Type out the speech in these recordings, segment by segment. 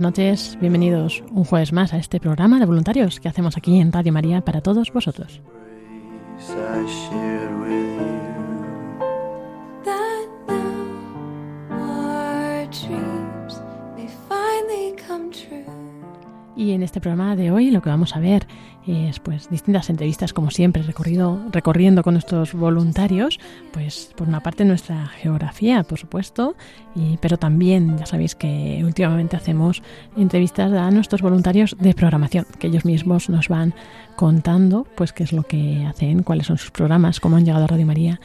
Buenas noches, bienvenidos un jueves más a este programa de voluntarios que hacemos aquí en Radio María para todos vosotros. Y en este programa de hoy lo que vamos a ver es pues distintas entrevistas como siempre recorrido, recorriendo con nuestros voluntarios, pues por una parte nuestra geografía, por supuesto, y, pero también ya sabéis que últimamente hacemos entrevistas a nuestros voluntarios de programación, que ellos mismos nos van contando pues qué es lo que hacen, cuáles son sus programas, cómo han llegado a Radio María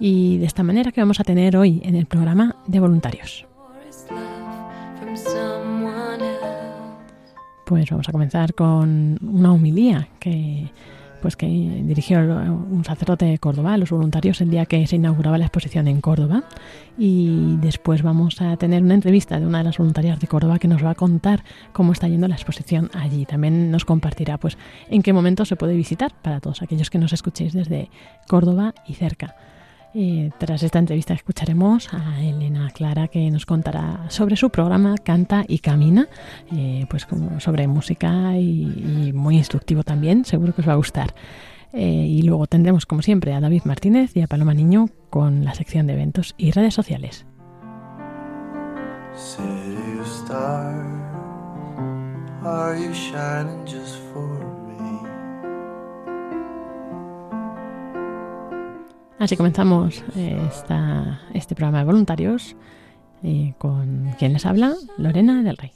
y de esta manera que vamos a tener hoy en el programa de voluntarios. Pues vamos a comenzar con una homilía que pues que dirigió un sacerdote de Córdoba los voluntarios el día que se inauguraba la exposición en Córdoba y después vamos a tener una entrevista de una de las voluntarias de Córdoba que nos va a contar cómo está yendo la exposición allí. También nos compartirá pues en qué momento se puede visitar para todos aquellos que nos escuchéis desde Córdoba y cerca. Eh, tras esta entrevista escucharemos a Elena Clara que nos contará sobre su programa Canta y Camina, eh, pues sobre música y, muy instructivo también, seguro que os va a gustar. Eh, y luego tendremos como siempre a David Martínez y a Paloma Niño con la sección de eventos y redes sociales. City of stars, are shining just Así comenzamos eh, esta, este programa de voluntarios eh, con quien les habla, Lorena del Rey.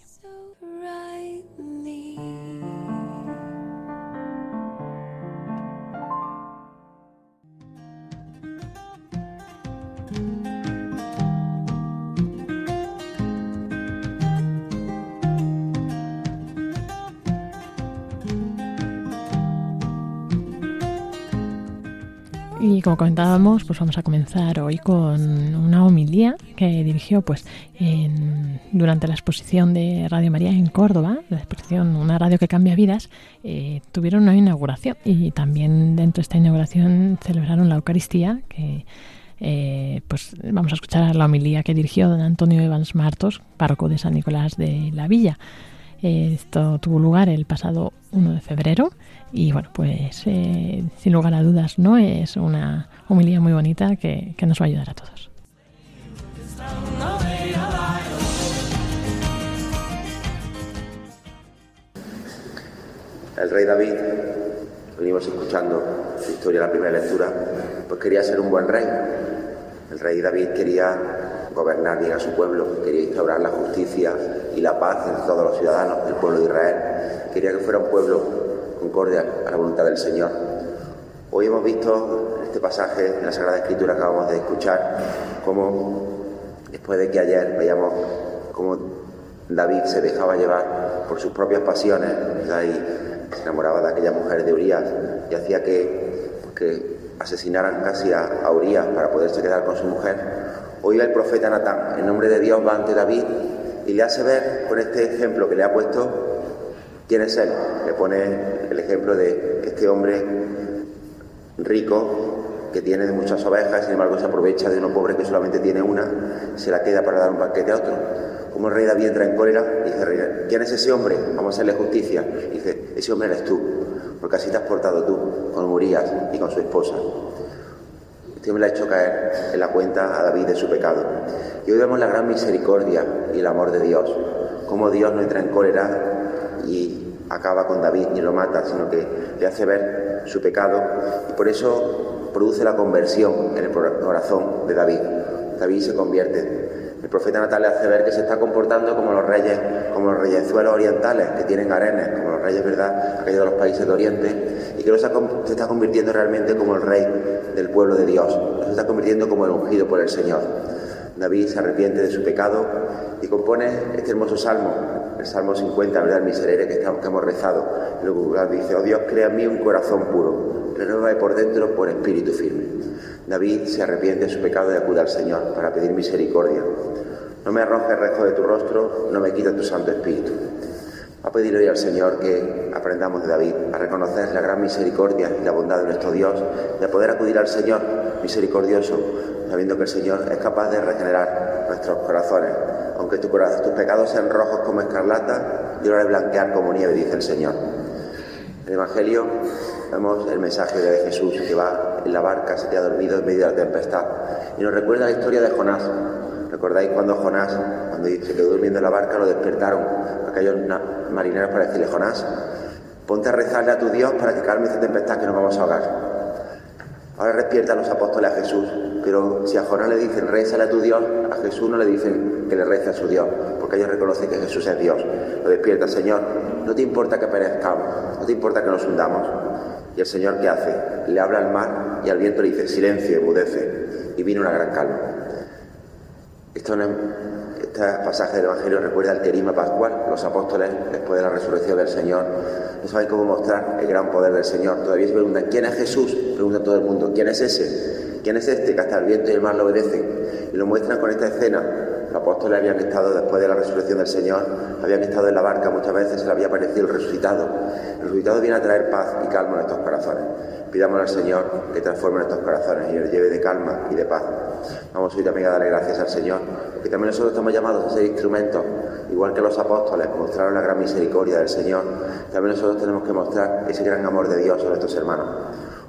Y como comentábamos, pues vamos a comenzar hoy con una homilía que dirigió pues en- durante la exposición de Radio María en Córdoba, la exposición Una radio que cambia vidas, eh, tuvieron una inauguración y también dentro de esta inauguración celebraron la Eucaristía que eh, pues vamos a escuchar la homilía que dirigió don Antonio Evans Martos, párroco de San Nicolás de la Villa. Esto tuvo lugar el pasado 1 de febrero y bueno, pues eh, sin lugar a dudas, ¿no? Es una homilía muy bonita que, que nos va a ayudar a todos. El rey David, venimos escuchando su historia en la primera lectura, pues quería ser un buen rey. El rey David quería gobernar bien a su pueblo, quería instaurar la justicia y la paz entre todos los ciudadanos del pueblo de Israel. Quería que fuera un pueblo concorde a la voluntad del Señor. Hoy hemos visto en este pasaje en la Sagrada Escritura que acabamos de escuchar cómo después de que ayer veíamos cómo David se dejaba llevar por sus propias pasiones, y se enamoraba de aquella mujer de Urias y hacía que, pues, que asesinaran casi a, a Urias para poderse quedar con su mujer. Hoy el profeta Natán, en nombre de Dios, va ante David y le hace ver con este ejemplo que le ha puesto quién es él. Le pone el ejemplo de este hombre rico que tiene muchas ovejas, sin embargo se aprovecha de uno pobre que solamente tiene una, se la queda para dar un banquete a otro. Como el rey David entra en cólera, dice, "Rey, ¿quién es ese hombre? Vamos a hacerle justicia. Dice, ese hombre eres tú, porque así te has portado tú con Urias y con su esposa. Este hombre le ha hecho caer en la cuenta a David de su pecado. Y hoy vemos la gran misericordia y el amor de Dios, cómo Dios no entra en cólera y acaba con David, ni lo mata, sino que le hace ver su pecado y por eso produce la conversión en el corazón de David. David se convierte. El profeta Natal le hace ver que se está comportando como los reyes, como los reyezuelos orientales que tienen arenas, como los reyes, ¿verdad?, aquellos de los países de Oriente, y que se está convirtiendo realmente como el rey del pueblo de Dios, no se está convirtiendo como el ungido por el Señor. David se arrepiente de su pecado y compone este hermoso salmo, el Salmo 50, ¿verdad? El miserere que, que hemos rezado. Luego dice, oh Dios, crea en mí un corazón puro, renueva por dentro por espíritu firme. David se arrepiente de su pecado y acude al Señor para pedir misericordia. No me arrojes resto de tu rostro, no me quites tu Santo Espíritu. A pedir hoy al Señor que aprendamos de David a reconocer la gran misericordia y la bondad de nuestro Dios a poder acudir al Señor misericordioso, sabiendo que el Señor es capaz de regenerar nuestros corazones. Aunque tus pecados sean rojos como escarlata, yo lo haré blanquear como nieve, dice el Señor. En el Evangelio vemos el mensaje de Jesús que va en la barca, se queda dormido en medio de la tempestad. Y nos recuerda la historia de Jonás. ¿Recordáis cuando Jonás, cuando se quedó durmiendo en la barca, lo despertaron aquellos marineros para decirle, Jonás, ponte a rezarle a tu Dios para que calme esta tempestad que nos vamos a ahogar. Ahora despierta a los apóstoles a Jesús, pero si a Jonás le dicen rézale a tu Dios, a Jesús no le dicen que le rece a su Dios, porque ellos reconocen que Jesús es Dios. Lo despierta, Señor, no te importa que perezcamos, no te importa que nos hundamos. Y el Señor, ¿qué hace? Le habla al mar y al viento le dice silencio, emudece, y viene una gran calma. Este pasaje del Evangelio recuerda el querima pascual. Los apóstoles, después de la resurrección del Señor, no saben cómo mostrar el gran poder del Señor. Todavía se preguntan, ¿quién es Jesús? Pregunta todo el mundo, ¿quién es ese? ¿Quién es este que hasta el viento y el mar lo obedecen? Y lo muestran con esta escena. Los apóstoles habían estado, después de la resurrección del Señor, habían estado en la barca muchas veces, se le había aparecido el resucitado. El resucitado viene a traer paz y calma a nuestros corazones. Pidamos al Señor que transforme nuestros corazones y nos lleve de calma y de paz. Vamos hoy también a darle gracias al Señor, porque también nosotros estamos llamados a ser instrumentos, igual que los apóstoles mostraron la gran misericordia del Señor, también nosotros tenemos que mostrar ese gran amor de Dios a nuestros hermanos.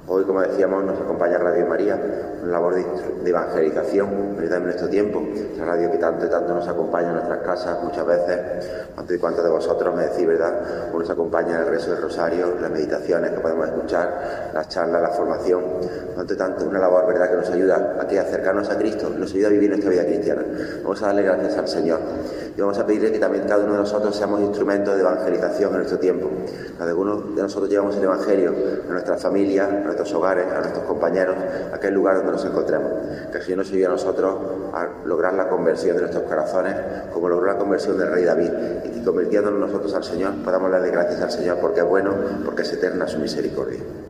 Hoy, como decíamos, nos acompaña Radio María, una labor de, evangelización. En nuestro tiempo, la radio que tanto y tanto nos acompaña en nuestras casas muchas veces. ¿Cuántos y cuántos de vosotros me decís, verdad? Nos acompaña en el rezo del rosario, las meditaciones que podemos escuchar, las charlas, la formación. ¿Cuánto y tanto una labor, verdad, que nos ayuda a que acercarnos a Cristo, nos ayuda a vivir nuestra vida cristiana? Vamos a darle gracias al Señor y vamos a pedirle que también cada uno de nosotros seamos instrumentos de evangelización en nuestro tiempo. Uno de nosotros llevamos el Evangelio a nuestras familias, a nuestros hogares, a nuestros compañeros, a aquel lugar donde nos encontremos. Que el Señor nos ayude a nosotros a lograr la conversión de nuestros corazones, como logró la conversión del rey David. Y convirtiéndonos nosotros al Señor, podamos darle gracias al Señor porque es bueno, porque es eterna su misericordia.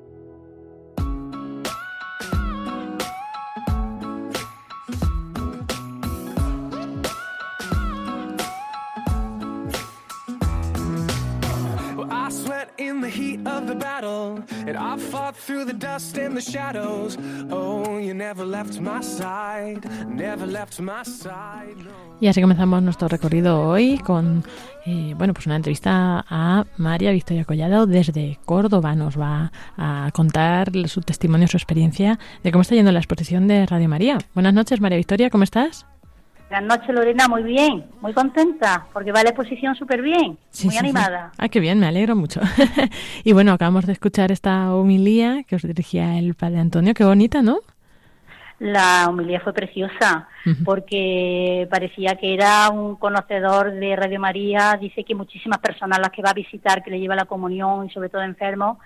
Y así comenzamos nuestro recorrido hoy con eh, bueno pues una entrevista a María Victoria Collado desde Córdoba. Nos va a contar su testimonio, su experiencia de cómo está yendo la exposición de Radio María. Buenas noches, María Victoria, ¿cómo estás? Buenas noches, Lorena, muy bien, muy contenta, porque va la exposición súper bien, muy animada. Ah, qué bien, me alegro mucho. y bueno, acabamos de escuchar esta homilía que os dirigía el padre Antonio, qué bonita, ¿no? La homilía fue preciosa, porque parecía que era un conocedor de Radio María, dice que muchísimas personas las que va a visitar, que le lleva la comunión y sobre todo enfermos,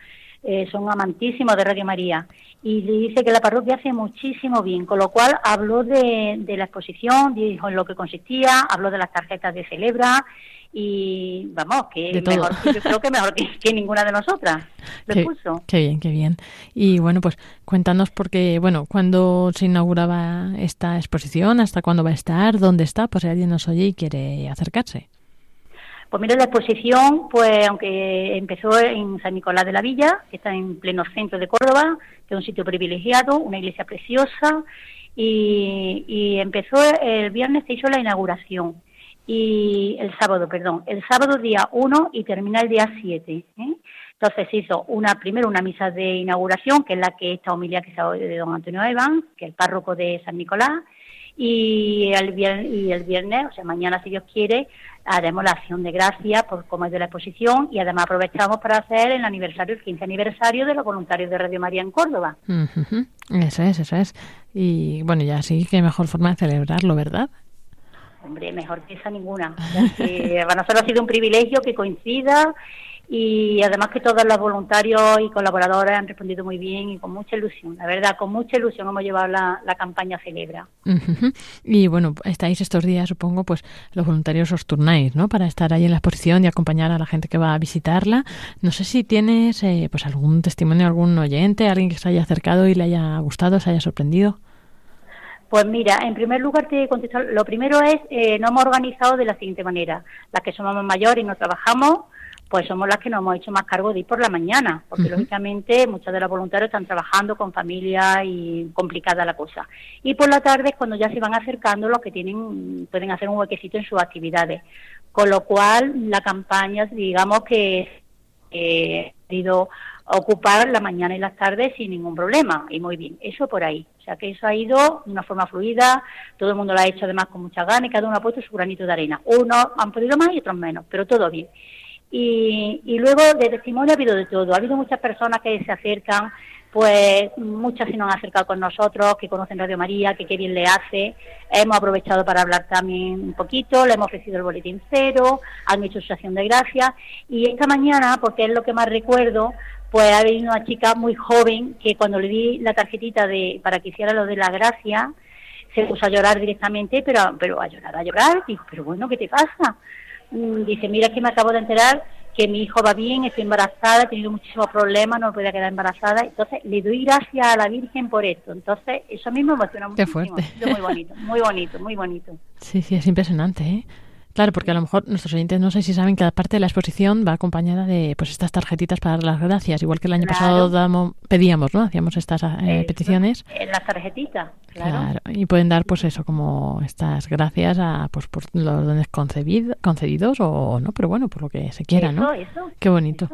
eh, son amantísimos de Radio María y le dice que la parroquia hace muchísimo bien, con lo cual habló de, la exposición, dijo en lo que consistía, habló de las tarjetas de Celebra y vamos, que mejor, yo creo que mejor que, ninguna de nosotras lo qué, puso. Qué bien, qué bien. Y bueno, pues cuéntanos porque, bueno, cuando se inauguraba esta exposición, hasta cuándo va a estar, dónde está, pues si alguien nos oye y quiere acercarse. Pues mira, la exposición, pues aunque empezó en San Nicolás de la Villa, que está en pleno centro de Córdoba, que es un sitio privilegiado, una iglesia preciosa, y, empezó el viernes, se hizo la inauguración, y el sábado, perdón, el sábado día 1 y termina el día 7. ¿eh? Entonces se hizo una, primero una misa de inauguración, que es la que esta homilía que se de don Antonio Evans, que es el párroco de San Nicolás, y el, viernes, y el viernes, o sea, mañana si Dios quiere, haremos la acción de gracias por cómo es de la exposición y además aprovechamos para hacer el aniversario, el 15 aniversario de los voluntarios de Radio María en Córdoba. Eso es, eso es. Y bueno, ya sí, qué mejor forma de celebrarlo, ¿verdad? Hombre, mejor que esa ninguna. para nosotros ha sido un privilegio que coincida y además que todos los voluntarios y colaboradores han respondido muy bien y con mucha ilusión. La verdad, con mucha ilusión hemos llevado la, campaña Celebra. Y bueno, estáis estos días, supongo, pues los voluntarios os turnáis, ¿no? Para estar ahí en la exposición y acompañar a la gente que va a visitarla. No sé si tienes eh, pues algún testimonio, algún oyente, alguien que se haya acercado y le haya gustado, se haya sorprendido. Pues mira, en primer lugar te contesto, lo primero es, eh, no hemos organizado de la siguiente manera. Las que somos mayores y no trabajamos, pues somos las que nos hemos hecho más cargo de ir por la mañana, porque lógicamente muchos de los voluntarios están trabajando con familia y complicada la cosa. Y por la tarde es cuando ya se van acercando los que tienen pueden hacer un huequecito en sus actividades. Con lo cual la campaña, digamos que eh, ha ido ocupar la mañana y las tardes sin ningún problema y muy bien, eso por ahí. O sea que eso ha ido de una forma fluida, todo el mundo lo ha hecho además con mucha gana y cada uno ha puesto su granito de arena. Unos han podido más y otros menos, pero todo bien. Y, y luego de testimonio ha habido de todo. Ha habido muchas personas que se acercan, pues muchas se nos han acercado con nosotros, que conocen Radio María, que qué bien le hace. Hemos aprovechado para hablar también un poquito, le hemos ofrecido el boletín cero, han hecho su acción de gracias. Y esta mañana, porque es lo que más recuerdo, pues ha venido una chica muy joven que cuando le di la tarjetita de para que hiciera lo de la gracia, se puso a llorar directamente, pero, pero a llorar, a llorar. Dijo, pero bueno, ¿qué te pasa? Mm, dice, mira que me acabo de enterar que mi hijo va bien, estoy embarazada, he tenido muchísimos problemas, no podía quedar embarazada. Entonces, le doy gracias a la Virgen por esto. Entonces, eso mismo me emociona mucho. Qué fuerte. Muy bonito, muy bonito, muy bonito. Sí, sí, es impresionante, ¿eh? Claro, porque a lo mejor nuestros oyentes no sé si saben que aparte de la exposición va acompañada de pues estas tarjetitas para dar las gracias, igual que el año pasado damos, pedíamos, ¿no? Hacíamos estas eh, peticiones. En las tarjetitas, claro. Y pueden dar pues eso, como estas gracias a pues por los dones concedidos o no, pero bueno, por lo que se quiera, ¿no? Eso, Qué bonito.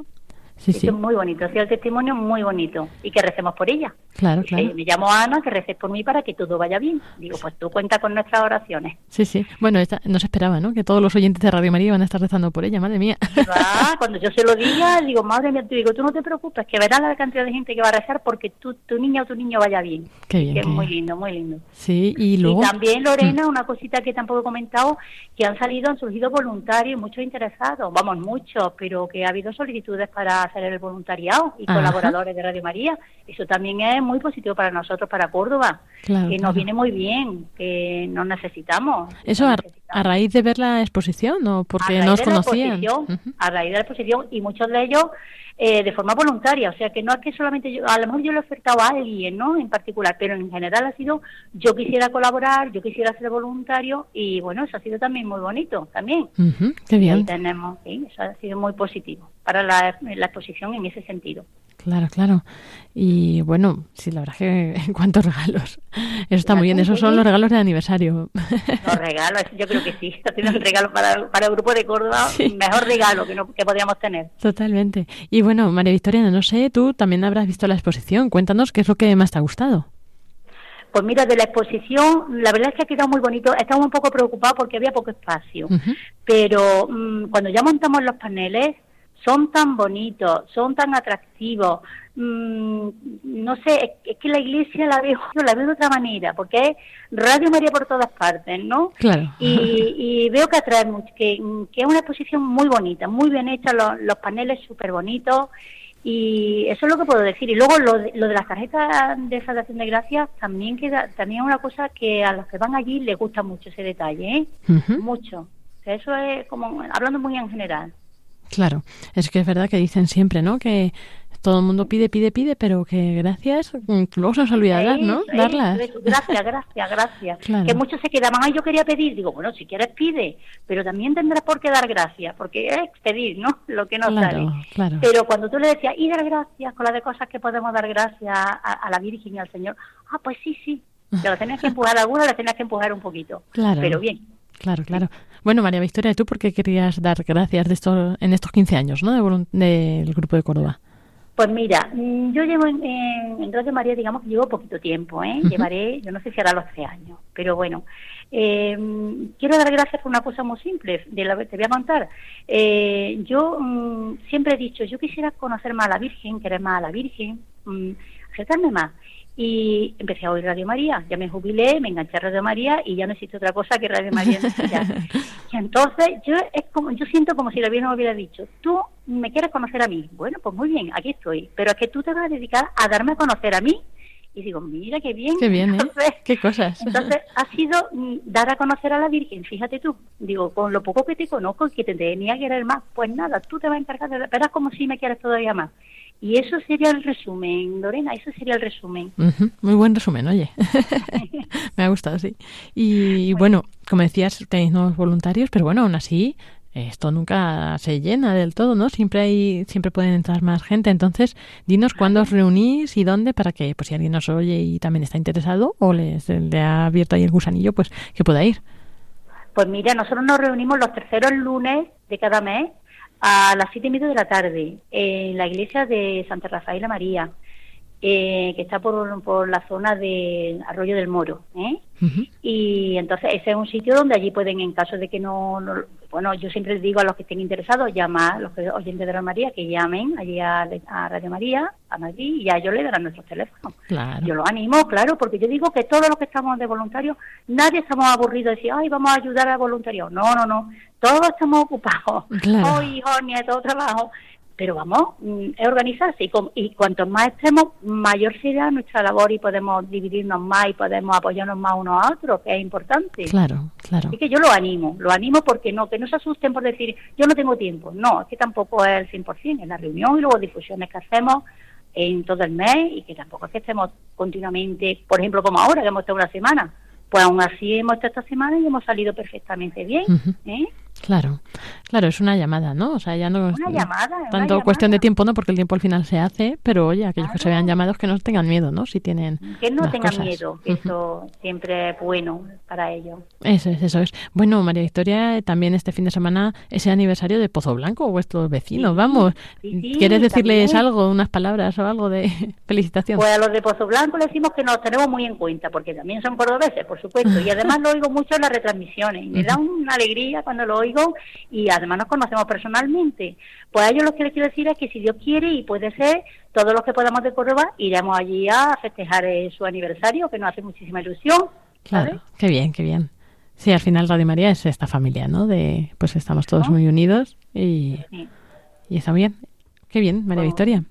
Sí, sí. Es muy bonito, ha sido el testimonio muy bonito y que recemos por ella. Claro, claro. me llamo Ana, que reces por mí para que todo vaya bien. Digo, pues tú cuenta con nuestras oraciones. Sí, sí. Bueno, esta, no se esperaba, ¿no? Que todos los oyentes de Radio María van a estar rezando por ella, madre mía. cuando yo se lo diga, digo, madre mía, te digo, tú no te preocupes, que verás la cantidad de gente que va a rezar porque tu niña o tu niño vaya bien. Qué bien. Que es muy lindo, muy lindo. Sí, y luego... Y también, Lorena, mm. una cosita que tampoco he comentado, que han salido, han surgido voluntarios, muchos interesados, vamos, muchos, pero que ha habido solicitudes para hacer el voluntariado y colaboradores de Radio María. Eso también es muy positivo para nosotros, para Córdoba, que nos viene muy bien, que nos necesitamos. Eso A, raíz de ver la exposición o porque nos conocían. A raíz de la exposición y muchos de ellos eh, de forma voluntaria, o sea que no es que solamente yo, a lo mejor yo le he ofertado a alguien, ¿no? En particular, pero en general ha sido yo quisiera colaborar, yo quisiera ser voluntario y bueno, eso ha sido también muy bonito, también. qué bien. tenemos, sí, eso ha sido muy positivo para la, la exposición en ese sentido. Claro, claro. Y bueno, sí, la verdad que cuántos regalos. Eso está muy bien. Esos son los regalos de aniversario. Los regalos, yo creo que sí. Un regalo para, para el grupo de Córdoba, mejor regalo que, no, que podríamos tener. Totalmente. Y bueno, María Victoria, no sé, tú también habrás visto la exposición. Cuéntanos qué es lo que más te ha gustado. Pues mira, de la exposición, la verdad es que ha quedado muy bonito. Estamos un poco preocupados porque había poco espacio. Pero mm, cuando ya montamos los paneles, son tan bonitos, son tan atractivos. Mm, no sé, es, que la iglesia la veo, la veo de otra manera, porque es Radio María por todas partes, ¿no? Claro. Y, veo que atrae mucho, que, es una exposición muy bonita, muy bien hecha, los, paneles súper bonitos. Y eso es lo que puedo decir. Y luego lo de, lo de las tarjetas de salvación de gracias también queda, también es una cosa que a los que van allí les gusta mucho ese detalle, ¿eh? Mucho. eso es como, hablando muy en general. Claro, es que es verdad que dicen siempre, ¿no? Que todo el mundo pide, pide, pide, pero que gracias, mm, luego se nos olvida dar, ¿no? Darlas. Gracias, gracias, gracias. Que muchos se quedaban, ay, yo quería pedir. Digo, bueno, si quieres pide, pero también tendrás por qué dar gracias, porque es pedir, ¿no? Lo que nos claro, sale. Pero cuando tú le decías, y dar gracias con las de cosas que podemos dar gracias a, la Virgen y al Señor, ah, pues sí, sí. Te lo tenías que empujar alguna, le tenías que empujar un poquito. Claro. Pero bien. Claro, claro. Bueno, María Victoria, ¿tú por qué querías dar gracias de esto, en estos 15 años ¿no? del grupo de Córdoba? Pues mira, mm, yo llevo en, en, Radio María, digamos que llevo poquito tiempo, ¿eh? Llevaré, yo no sé si hará los tres años, pero bueno. Eh, quiero dar gracias por una cosa muy simple, de la que te voy a contar. Eh, yo mm, siempre he dicho, yo quisiera conocer más a la Virgen, querer más a la Virgen, mm, acercarme más y empecé a oír Radio María. Ya me jubilé, me enganché a Radio María y ya no existe otra cosa que Radio María. y entonces yo es como yo siento como si la Virgen me hubiera dicho, tú me quieres conocer a mí. Bueno, pues muy bien, aquí estoy. Pero es que tú te vas a dedicar a darme a conocer a mí. Y digo, mira qué bien. Qué bien, ¿eh? qué cosas. Entonces ha sido mm, dar a conocer a la Virgen, fíjate tú. Digo, con lo poco que te conozco y que te tenía que querer más, pues nada, tú te vas a encargar de... Verás como si me quieres todavía más. Y eso sería el resumen, Lorena, eso sería el resumen. Muy buen resumen, oye. Me ha gustado, sí. Y bueno. como decías, tenéis nuevos voluntarios, pero bueno, aún así, esto nunca se llena del todo, ¿no? Siempre hay, siempre pueden entrar más gente. Entonces, dinos cuándo os reunís y dónde para que, pues si alguien nos oye y también está interesado o les, le ha abierto ahí el gusanillo, pues que pueda ir. Pues mira, nosotros nos reunimos los terceros lunes de cada mes a las siete y media de la tarde en la iglesia de Santa Rafaela María, eh, que está por, por la zona de Arroyo del Moro. ¿eh? Y entonces ese es un sitio donde allí pueden, en caso de que no, bueno, yo siempre les digo a los que estén interesados, llamar a los oyentes de Radio María, que llamen allí a, Radio María, a Madrid, y a ellos le darán nuestros teléfonos. Yo los animo, claro, porque yo digo que todos los que estamos de voluntarios, nadie estamos aburridos de decir, ay, vamos a ayudar a voluntarios. No, no, no, todos estamos ocupados. Claro. Hoy, hijos, nietos, trabajo pero vamos, mm, es organizarse y, y cuanto más estemos, mayor será nuestra labor y podemos dividirnos más y podemos apoyarnos más unos a otros, que es importante. Claro, claro. Así que yo lo animo, lo animo porque no, que no se asusten por decir, yo no tengo tiempo. No, es que tampoco es el 100%, en la reunión y luego difusiones que hacemos en todo el mes y que tampoco es que estemos continuamente, por ejemplo, como ahora, que hemos estado una semana. Pues aún así hemos estado esta semana y hemos salido perfectamente bien. ¿eh? Claro, claro, es una llamada, ¿no? O sea, ya no es tanto cuestión de tiempo, ¿no? Porque el tiempo al final se hace, pero oye, aquellos que se vean llamados que no tengan miedo, ¿no? Si tienen Que no tengan miedo, eso siempre es bueno para ellos. Eso es, eso es. Bueno, María Victoria, también este fin de semana es el aniversario de Pozo Blanco, vuestros vecinos, vamos. ¿Quieres decirles algo, unas palabras o algo de felicitación? Pues a los de Pozo Blanco le decimos que nos tenemos muy en cuenta, porque también son cordobeses, por supuesto, y además lo oigo mucho en las retransmisiones, y me da una alegría cuando lo oigo y además nos conocemos personalmente. Pues a ellos lo que les quiero decir es que si Dios quiere y puede ser, todos los que podamos de Córdoba iremos allí a festejar eh, su aniversario, que nos hace muchísima ilusión. Claro, qué bien, qué bien. Sí, al final Radio María es esta familia, ¿no? De, pues estamos todos muy unidos y, y está bien. Qué bien, María Victoria.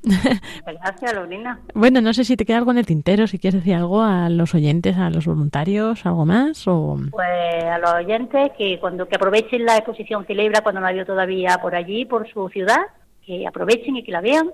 Gracias, Lorena. bueno, no sé si te queda algo en el tintero, si quieres decir algo a los oyentes, a los voluntarios, algo más o... Pues a los oyentes que cuando que aprovechen la exposición Celebra cuando no ha todavía por allí, por su ciudad, que aprovechen y que la vean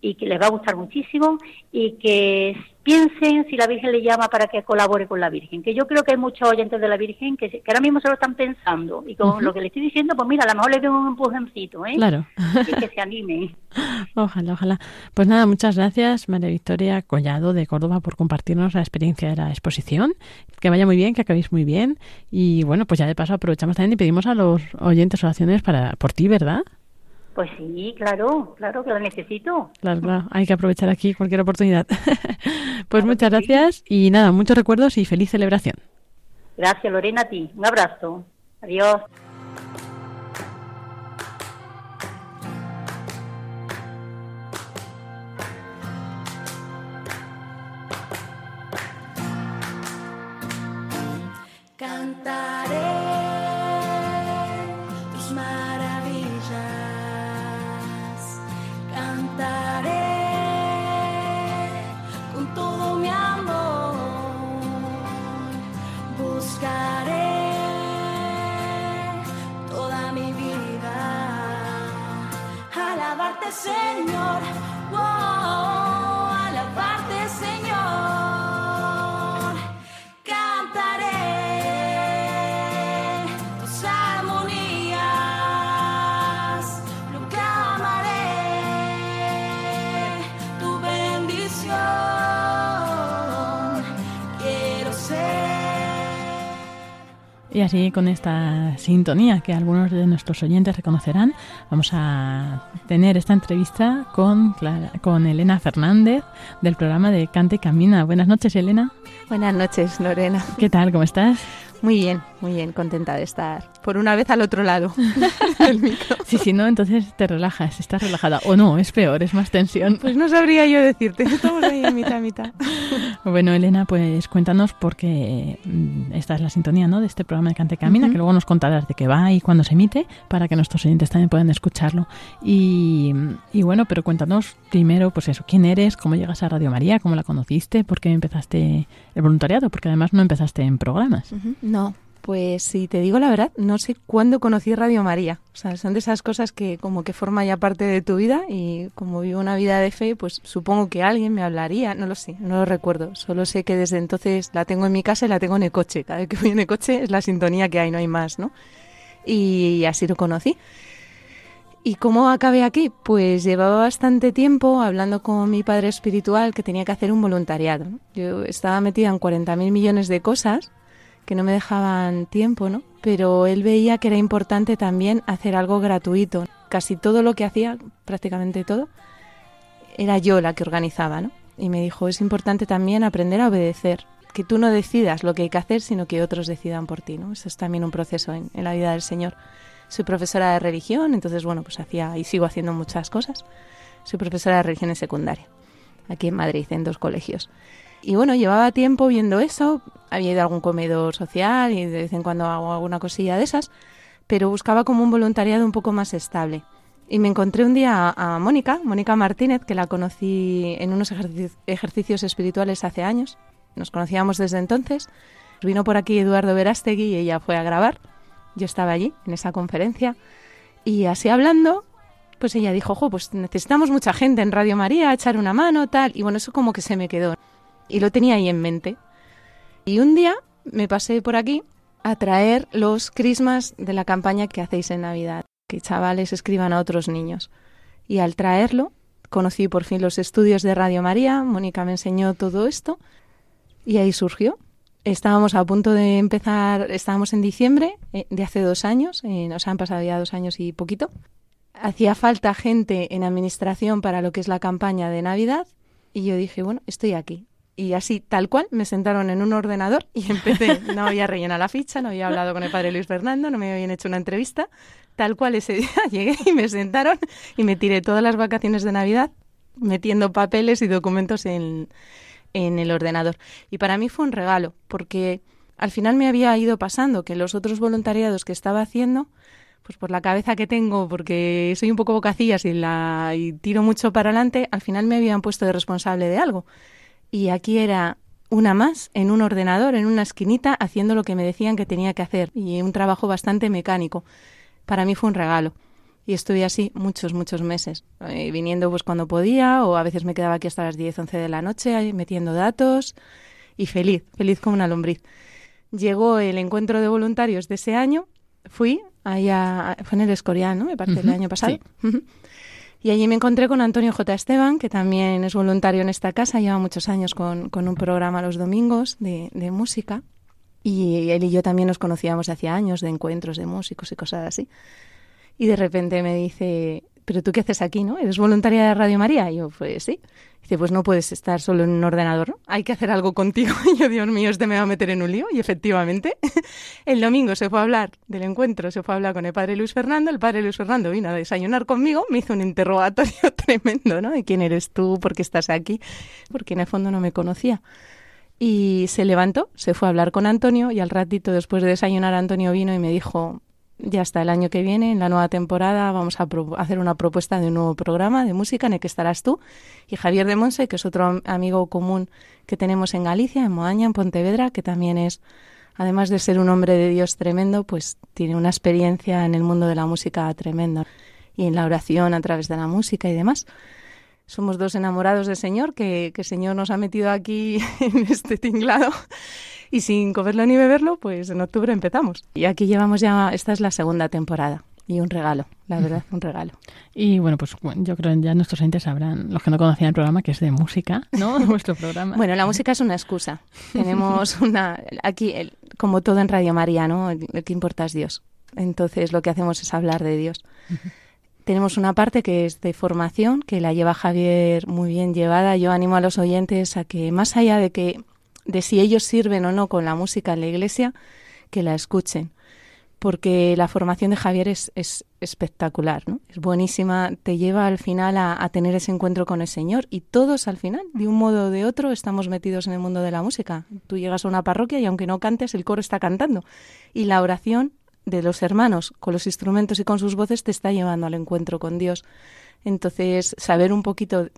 y que les va a gustar muchísimo y que piensen si la Virgen le llama para que colabore con la Virgen, que yo creo que hay muchos oyentes de la Virgen que, ahora mismo se lo están pensando y con lo que le estoy diciendo, pues mira, a lo mejor le doy un empujoncito, ¿eh? Claro. Y que se animen. Ojalá, ojalá. Pues nada, muchas gracias María Victoria Collado de Córdoba por compartirnos la experiencia de la exposición. Que vaya muy bien, que acabéis muy bien y bueno, pues ya de paso aprovechamos también y pedimos a los oyentes oraciones para por ti, ¿verdad? Pues sí, claro, claro que lo necesito. Claro, claro, hay que aprovechar aquí cualquier oportunidad. pues muchas gracias y nada, muchos recuerdos y feliz celebración. Gracias, Lorena, a ti. Un abrazo. Adiós. Así con esta sintonía que algunos de nuestros oyentes reconocerán, vamos a tener esta entrevista con, con Elena Fernández del programa de Cante y Camina. Buenas noches, Elena. Buenas noches, Lorena. ¿Qué tal? ¿Cómo estás? Muy bien, muy bien, contenta de estar por una vez al otro lado del micro. Sí, sí, no, entonces te relajas, estás relajada. O no, es peor, es más tensión. Pues no sabría yo decirte, estamos ahí en mitad, mitad. Bueno, Elena, pues cuéntanos porque mm, esta es la sintonía ¿no? de este programa de Cante Camina, que luego nos contarás de qué va y cuándo se emite, para que nuestros oyentes también puedan escucharlo. Y, y bueno, pero cuéntanos primero, pues eso, quién eres, cómo llegas a Radio María, cómo la conociste, por qué empezaste el voluntariado, porque además no empezaste en programas. No, pues si te digo la verdad, no sé cuándo conocí Radio María. O sea, son de esas cosas que como que forma ya parte de tu vida y como vivo una vida de fe, pues supongo que alguien me hablaría, no lo sé, no lo recuerdo. Solo sé que desde entonces la tengo en mi casa y la tengo en el coche. Cada vez que voy en el coche es la sintonía que hay, no hay más, ¿no? Y así lo conocí. ¿Y cómo acabé aquí? Pues llevaba bastante tiempo hablando con mi padre espiritual que tenía que hacer un voluntariado. Yo estaba metida en 40.000 millones de cosas que no me dejaban tiempo, ¿no? Pero él veía que era importante también hacer algo gratuito. Casi todo lo que hacía, prácticamente todo, era yo la que organizaba, ¿no? Y me dijo, es importante también aprender a obedecer, que tú no decidas lo que hay que hacer, sino que otros decidan por ti, ¿no? Eso es también un proceso en, en la vida del Señor. Soy profesora de religión, entonces, bueno, pues hacía y sigo haciendo muchas cosas. Soy profesora de religión en secundaria, aquí en Madrid, en dos colegios. Y bueno, llevaba tiempo viendo eso, había ido a algún comedor social y de vez en cuando hago alguna cosilla de esas, pero buscaba como un voluntariado un poco más estable. Y me encontré un día a, Mónica, Mónica Martínez, que la conocí en unos ejercicios espirituales hace años. Nos conocíamos desde entonces. Vino por aquí Eduardo Verástegui y ella fue a grabar. Yo estaba allí, en esa conferencia. Y así hablando, pues ella dijo, ojo, pues necesitamos mucha gente en Radio María, echar una mano, tal. Y bueno, eso como que se me quedó. Y lo tenía ahí en mente. Y un día me pasé por aquí a traer los crismas de la campaña que hacéis en Navidad, que chavales escriban a otros niños. Y al traerlo, conocí por fin los estudios de Radio María, Mónica me enseñó todo esto y ahí surgió. Estábamos a punto de empezar, estábamos en diciembre eh, de hace dos años, eh, nos han pasado ya dos años y poquito. Hacía falta gente en administración para lo que es la campaña de Navidad y yo dije, bueno, estoy aquí, y así, tal cual, me sentaron en un ordenador y empecé. No había rellenado la ficha, no había hablado con el padre Luis Fernando, no me habían hecho una entrevista. Tal cual ese día llegué y me sentaron y me tiré todas las vacaciones de Navidad metiendo papeles y documentos en, en el ordenador. Y para mí fue un regalo, porque al final me había ido pasando que los otros voluntariados que estaba haciendo, pues por la cabeza que tengo, porque soy un poco bocacillas y, la, y tiro mucho para adelante, al final me habían puesto de responsable de algo y aquí era una más en un ordenador, en una esquinita, haciendo lo que me decían que tenía que hacer y un trabajo bastante mecánico. Para mí fue un regalo. Y estuve así muchos, muchos meses, eh, viniendo pues cuando podía o a veces me quedaba aquí hasta las 10, 11 de la noche metiendo datos y feliz, feliz como una lombriz. Llegó el encuentro de voluntarios de ese año, fui allá, fue en el Escorial, ¿no? Me parece, el año pasado. Y allí me encontré con Antonio J. Esteban, que también es voluntario en esta casa, lleva muchos años con, con un programa los domingos de, de, música. Y él y yo también nos conocíamos hace años de encuentros de músicos y cosas así. Y de repente me dice, pero tú qué haces aquí, ¿no? ¿Eres voluntaria de Radio María? Y yo, pues sí. Dice, pues no puedes estar solo en un ordenador, ¿no? Hay que hacer algo contigo. Y yo, Dios mío, este me va a meter en un lío. Y efectivamente, el domingo se fue a hablar del encuentro, se fue a hablar con el padre Luis Fernando. El padre Luis Fernando vino a desayunar conmigo, me hizo un interrogatorio tremendo, ¿no? De quién eres tú, por qué estás aquí, porque en el fondo no me conocía. Y se levantó, se fue a hablar con Antonio y al ratito después de desayunar Antonio vino y me dijo, ya hasta el año que viene, en la nueva temporada, vamos a hacer una propuesta de un nuevo programa de música en el que estarás tú y Javier de Monse, que es otro amigo común que tenemos en Galicia, en Moaña, en Pontevedra, que también es, además de ser un hombre de Dios tremendo, pues tiene una experiencia en el mundo de la música tremenda y en la oración a través de la música y demás. Somos dos enamorados del Señor, que, que el Señor nos ha metido aquí en este tinglado y sin comerlo ni beberlo, pues en octubre empezamos. Y aquí llevamos ya, esta es la segunda temporada. Y un regalo, la verdad, un regalo. Y bueno, pues yo creo que ya nuestros oyentes sabrán, los que no conocían el programa, que es de música, ¿no? Nuestro programa. bueno, la música es una excusa. Tenemos una... Aquí, el, como todo en Radio María, ¿no? Que importa es Dios. Entonces lo que hacemos es hablar de Dios. Tenemos una parte que es de formación, que la lleva Javier muy bien llevada. Yo animo a los oyentes a que, más allá de que de si ellos sirven o no con la música en la iglesia, que la escuchen porque la formación de Javier es, es espectacular, ¿no? Es buenísima, te lleva al final a, tener ese encuentro con el Señor y todos al final, de un modo o de otro, estamos metidos en el mundo de la música. Tú llegas a una parroquia y aunque no cantes, el coro está cantando. Y la oración de los hermanos con los instrumentos y con sus voces te está llevando al encuentro con Dios. Entonces, saber un poquito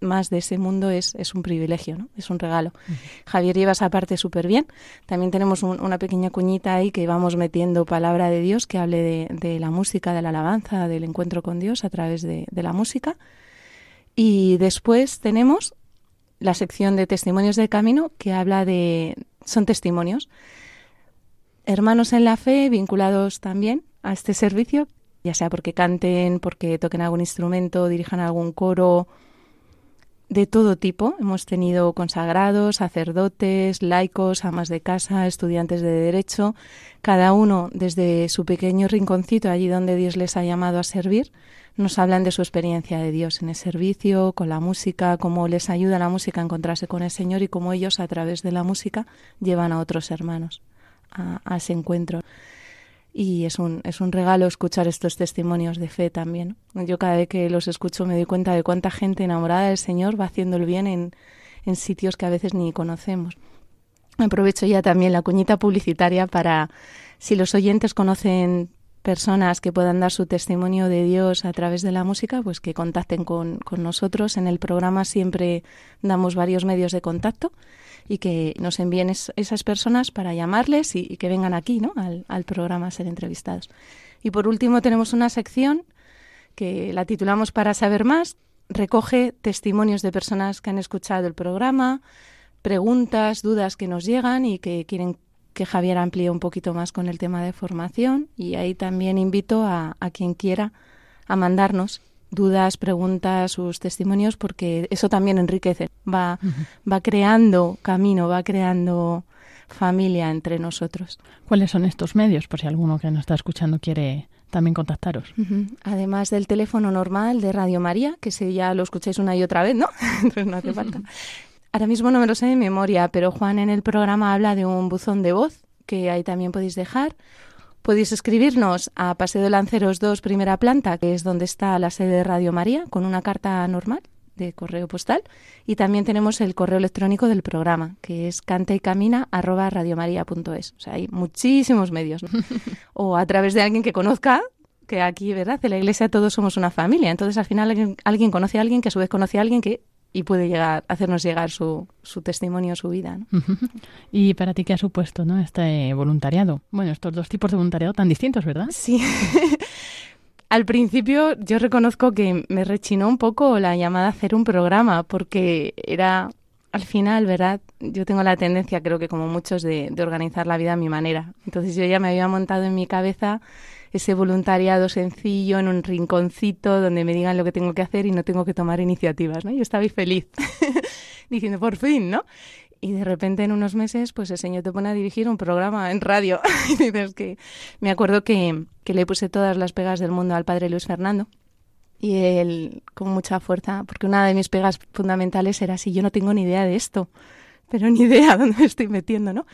más de ese mundo es, es un privilegio, ¿no? es un regalo. Javier lleva esa parte súper bien. También tenemos una pequeña cuñita ahí que vamos metiendo palabra de Dios que hable de, la música, de la alabanza, del encuentro con Dios a través de, de la música. Y después tenemos la sección de testimonios del camino que habla de, son testimonios, hermanos en la fe vinculados también a este servicio, ya sea porque canten, porque toquen algún instrumento, dirijan algún coro, de todo tipo. Hemos tenido consagrados, sacerdotes, laicos, amas de casa, estudiantes de derecho, cada uno desde su pequeño rinconcito, allí donde Dios les ha llamado a servir, nos hablan de su experiencia de Dios en el servicio, con la música, cómo les ayuda la música a encontrarse con el Señor y cómo ellos a través de la música llevan a otros hermanos a, a ese encuentro y es un, es un regalo escuchar estos testimonios de fe también. Yo cada vez que los escucho me doy cuenta de cuánta gente enamorada del Señor va haciendo el bien en, en sitios que a veces ni conocemos. Aprovecho ya también la cuñita publicitaria para, si los oyentes conocen personas que puedan dar su testimonio de Dios a través de la música, pues que contacten con, con nosotros. En el programa siempre damos varios medios de contacto y que nos envíen esas personas para llamarles y, que vengan aquí ¿no? al, programa a ser entrevistados. Y por último tenemos una sección que la titulamos Para saber más. Recoge testimonios de personas que han escuchado el programa, preguntas, dudas que nos llegan y que quieren que Javier amplíe un poquito más con el tema de formación. Y ahí también invito a, a quien quiera a mandarnos dudas, preguntas, sus testimonios, porque eso también enriquece, va, va creando camino, va creando familia entre nosotros. ¿Cuáles son estos medios, por si alguno que nos está escuchando quiere también contactaros? Además del teléfono normal de Radio María, que si ya lo escucháis una y otra vez, ¿no? Entonces no hace falta. Ahora mismo no me lo sé de memoria, pero Juan en el programa habla de un buzón de voz que ahí también podéis dejar Podéis escribirnos a Paseo de Lanceros 2, primera planta, que es donde está la sede de Radio María, con una carta normal de correo postal. Y también tenemos el correo electrónico del programa, que es cantaycamina.radiomaria.es. O sea, hay muchísimos medios. o a través de alguien que conozca, que aquí, ¿verdad? En la iglesia todos somos una familia. Entonces, al final, alguien, alguien conoce a alguien que a su vez conoce a alguien que y puede llegar, hacernos llegar su, su testimonio, su vida. ¿Y para ti qué ha supuesto ¿no? este voluntariado? Bueno, estos dos tipos de voluntariado tan distintos, ¿verdad? Sí. Al principio yo reconozco que me rechinó un poco la llamada a hacer un programa, porque era, al final, ¿verdad? Yo tengo la tendencia, creo que como muchos, de, de organizar la vida a mi manera. Entonces yo ya me había montado en mi cabeza ese voluntariado sencillo en un rinconcito donde me digan lo que tengo que hacer y no tengo que tomar iniciativas, ¿no? Yo estaba feliz diciendo, por fin, ¿no? Y de repente en unos meses, pues el Señor te pone a dirigir un programa en radio. y dices que me acuerdo que, que le puse todas las pegas del mundo al padre Luis Fernando. Y él, con mucha fuerza, porque una de mis pegas fundamentales era si yo no tengo ni idea de esto, pero ni idea dónde me estoy metiendo, ¿no?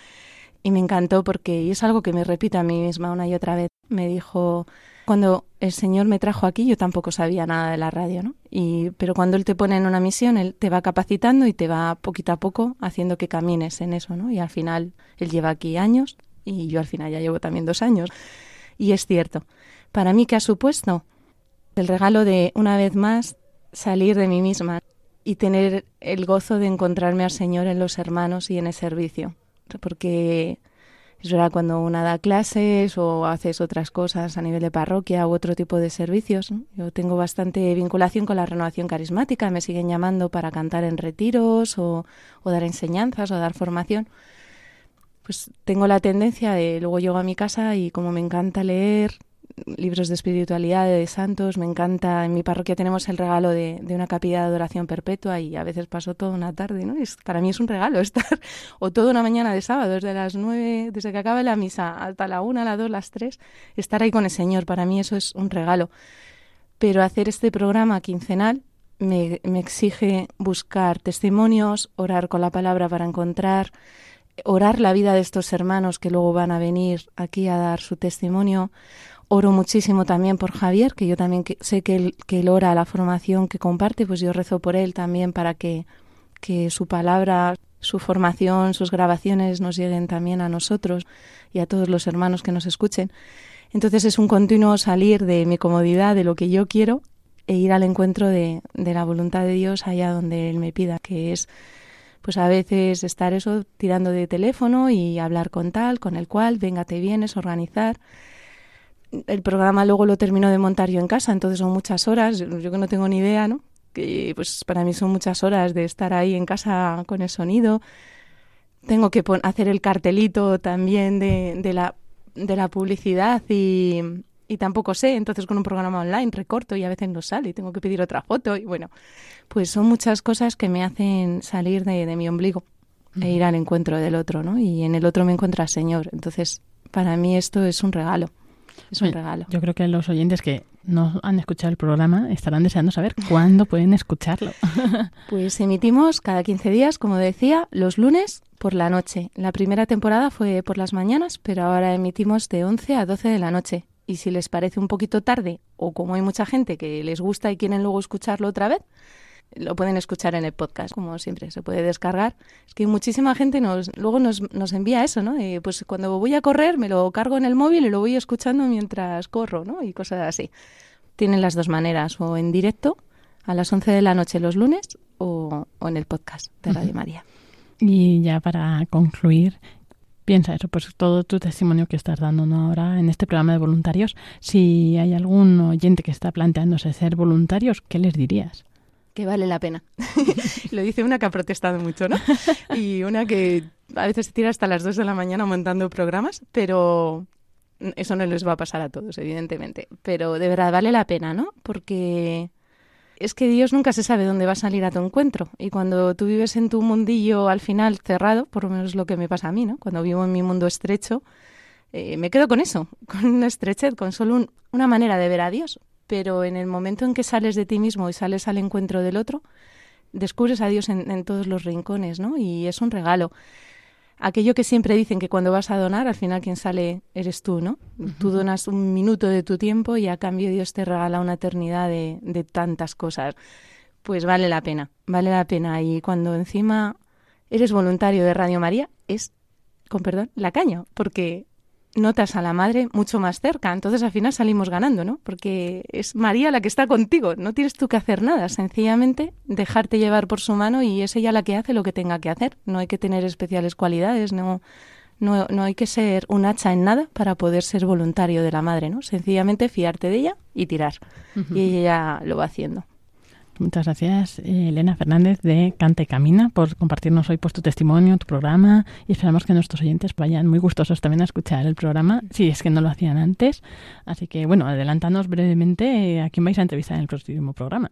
Y me encantó porque, y es algo que me repito a mí misma una y otra vez, me dijo, cuando el Señor me trajo aquí yo tampoco sabía nada de la radio, ¿no? Y, pero cuando Él te pone en una misión, Él te va capacitando y te va poquito a poco haciendo que camines en eso, ¿no? Y al final Él lleva aquí años y yo al final ya llevo también dos años. Y es cierto, para mí, ¿qué ha supuesto? El regalo de, una vez más, salir de mí misma y tener el gozo de encontrarme al Señor en los hermanos y en el servicio porque es verdad cuando una da clases o haces otras cosas a nivel de parroquia u otro tipo de servicios. Yo tengo bastante vinculación con la renovación carismática, me siguen llamando para cantar en retiros o, o dar enseñanzas o dar formación. Pues tengo la tendencia de luego llego a mi casa y como me encanta leer, libros de espiritualidad de santos, me encanta. En mi parroquia tenemos el regalo de, de una capilla de adoración perpetua y a veces paso toda una tarde, ¿no? Es, para mí es un regalo estar, o toda una mañana de sábado, desde las nueve, desde que acabe la misa hasta la una, las dos, las tres, estar ahí con el Señor, para mí eso es un regalo. Pero hacer este programa quincenal me, me exige buscar testimonios, orar con la palabra para encontrar orar la vida de estos hermanos que luego van a venir aquí a dar su testimonio. Oro muchísimo también por Javier, que yo también sé que él, que él ora la formación que comparte, pues yo rezo por él también para que, que su palabra, su formación, sus grabaciones nos lleguen también a nosotros y a todos los hermanos que nos escuchen. Entonces es un continuo salir de mi comodidad, de lo que yo quiero, e ir al encuentro de, de la voluntad de Dios allá donde Él me pida, que es pues a veces estar eso tirando de teléfono y hablar con tal, con el cual, venga, te vienes, organizar. El programa luego lo termino de montar yo en casa, entonces son muchas horas, yo que no tengo ni idea, ¿no? Que pues para mí son muchas horas de estar ahí en casa con el sonido. Tengo que hacer el cartelito también de, de, la, de la publicidad y, y tampoco sé, entonces con un programa online recorto y a veces no sale y tengo que pedir otra foto y bueno, pues son muchas cosas que me hacen salir de, de mi ombligo e ir al encuentro del otro, ¿no? Y en el otro me encuentra el Señor. Entonces, para mí esto es un regalo. Es un regalo. Yo creo que los oyentes que no han escuchado el programa estarán deseando saber cuándo pueden escucharlo. pues emitimos cada 15 días, como decía, los lunes por la noche. La primera temporada fue por las mañanas, pero ahora emitimos de 11 a 12 de la noche y si les parece un poquito tarde o como hay mucha gente que les gusta y quieren luego escucharlo otra vez, lo pueden escuchar en el podcast, como siempre, se puede descargar. Es que muchísima gente nos luego nos, nos envía eso, ¿no? pues cuando voy a correr me lo cargo en el móvil y lo voy escuchando mientras corro, ¿no? Y cosas así. Tienen las dos maneras, o en directo a las 11 de la noche los lunes o, o en el podcast de Radio María. Y ya para concluir, piensa eso, pues todo tu testimonio que estás dando ahora en este programa de voluntarios. Si hay algún oyente que está planteándose ser voluntarios, ¿qué les dirías? Que vale la pena. Lo dice una que ha protestado mucho, ¿no? Y una que a veces se tira hasta las 2 de la mañana montando programas, pero eso no les va a pasar a todos, evidentemente. Pero de verdad vale la pena, ¿no? Porque es que Dios nunca se sabe dónde va a salir a tu encuentro. Y cuando tú vives en tu mundillo al final cerrado, por lo menos lo que me pasa a mí, ¿no? Cuando vivo en mi mundo estrecho, eh, me quedo con eso, con una estrechez, con solo una manera de ver a Dios. Pero en el momento en que sales de ti mismo y sales al encuentro del otro, descubres a Dios en, en todos los rincones, ¿no? Y es un regalo aquello que siempre dicen que cuando vas a donar, al final quien sale eres tú, ¿no? Tú donas un minuto de tu tiempo y a cambio Dios te regala una eternidad de, de tantas cosas. Pues vale la pena, vale la pena. Y cuando encima eres voluntario de Radio María, es, con perdón, la caña, porque notas a la madre mucho más cerca. Entonces al final salimos ganando, ¿no? Porque es María la que está contigo. No tienes tú que hacer nada. Sencillamente dejarte llevar por su mano y es ella la que hace lo que tenga que hacer. No hay que tener especiales cualidades, no, no, no hay que ser un hacha en nada para poder ser voluntario de la madre, ¿no? Sencillamente fiarte de ella y tirar. Y ella lo va haciendo. Muchas gracias, eh, Elena Fernández de Cante Camina, por compartirnos hoy pues, tu testimonio, tu programa y esperamos que nuestros oyentes vayan muy gustosos también a escuchar el programa, si es que no lo hacían antes. Así que, bueno, adelántanos brevemente eh, a quién vais a entrevistar en el próximo programa.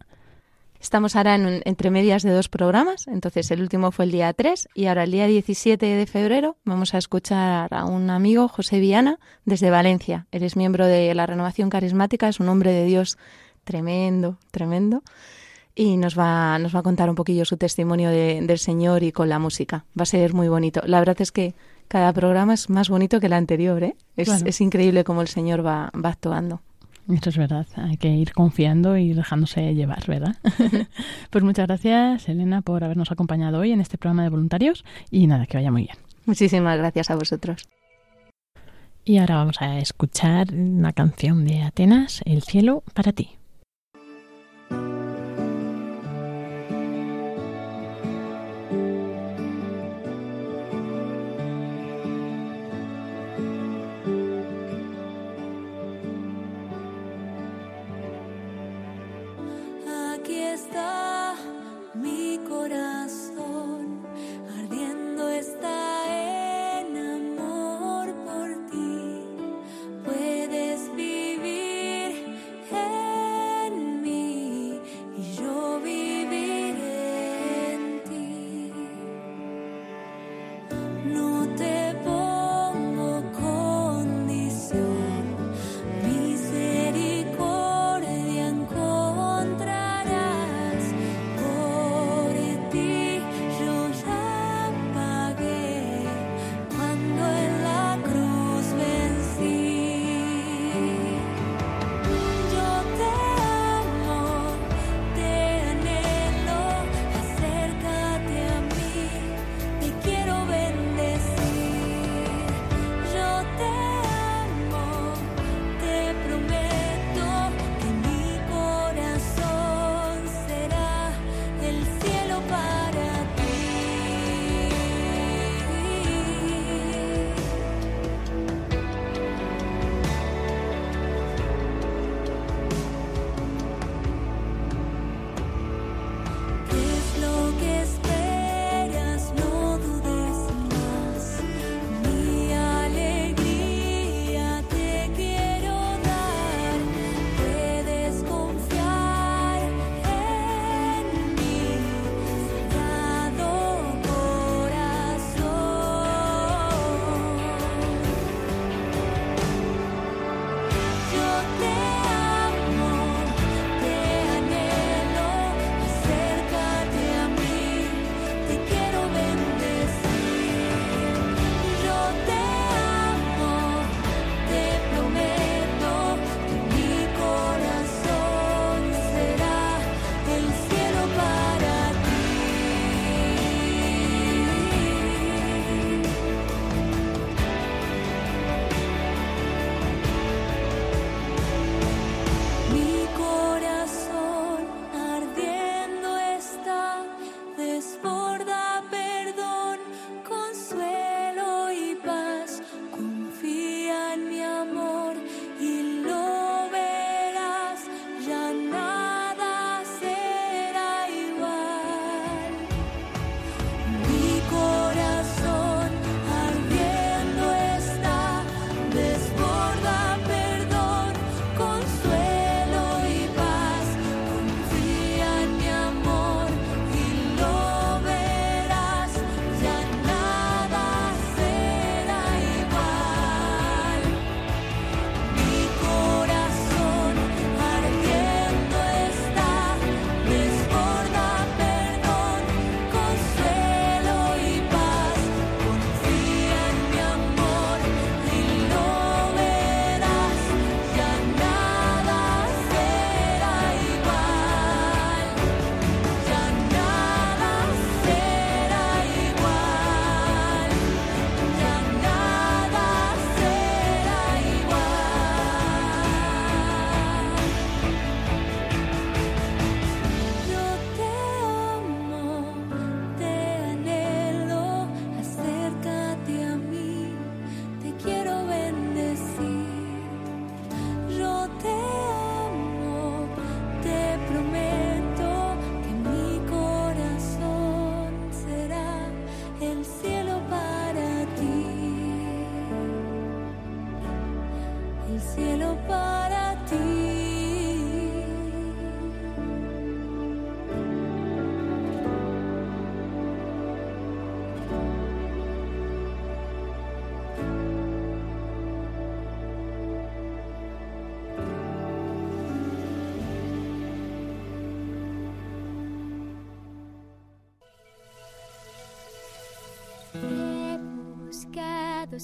Estamos ahora en, entre medias de dos programas, entonces el último fue el día 3 y ahora el día 17 de febrero vamos a escuchar a un amigo, José Viana, desde Valencia. Él es miembro de la Renovación Carismática, es un hombre de Dios tremendo, tremendo y nos va, nos va a contar un poquillo su testimonio de, del Señor y con la música. Va a ser muy bonito. La verdad es que cada programa es más bonito que el anterior, ¿eh? Es, es increíble cómo el Señor va, va actuando. Eso es verdad, hay que ir confiando y dejándose llevar, ¿verdad? pues muchas gracias, Elena, por habernos acompañado hoy en este programa de voluntarios y nada, que vaya muy bien. Muchísimas gracias a vosotros. Y ahora vamos a escuchar una canción de Atenas, El cielo para ti.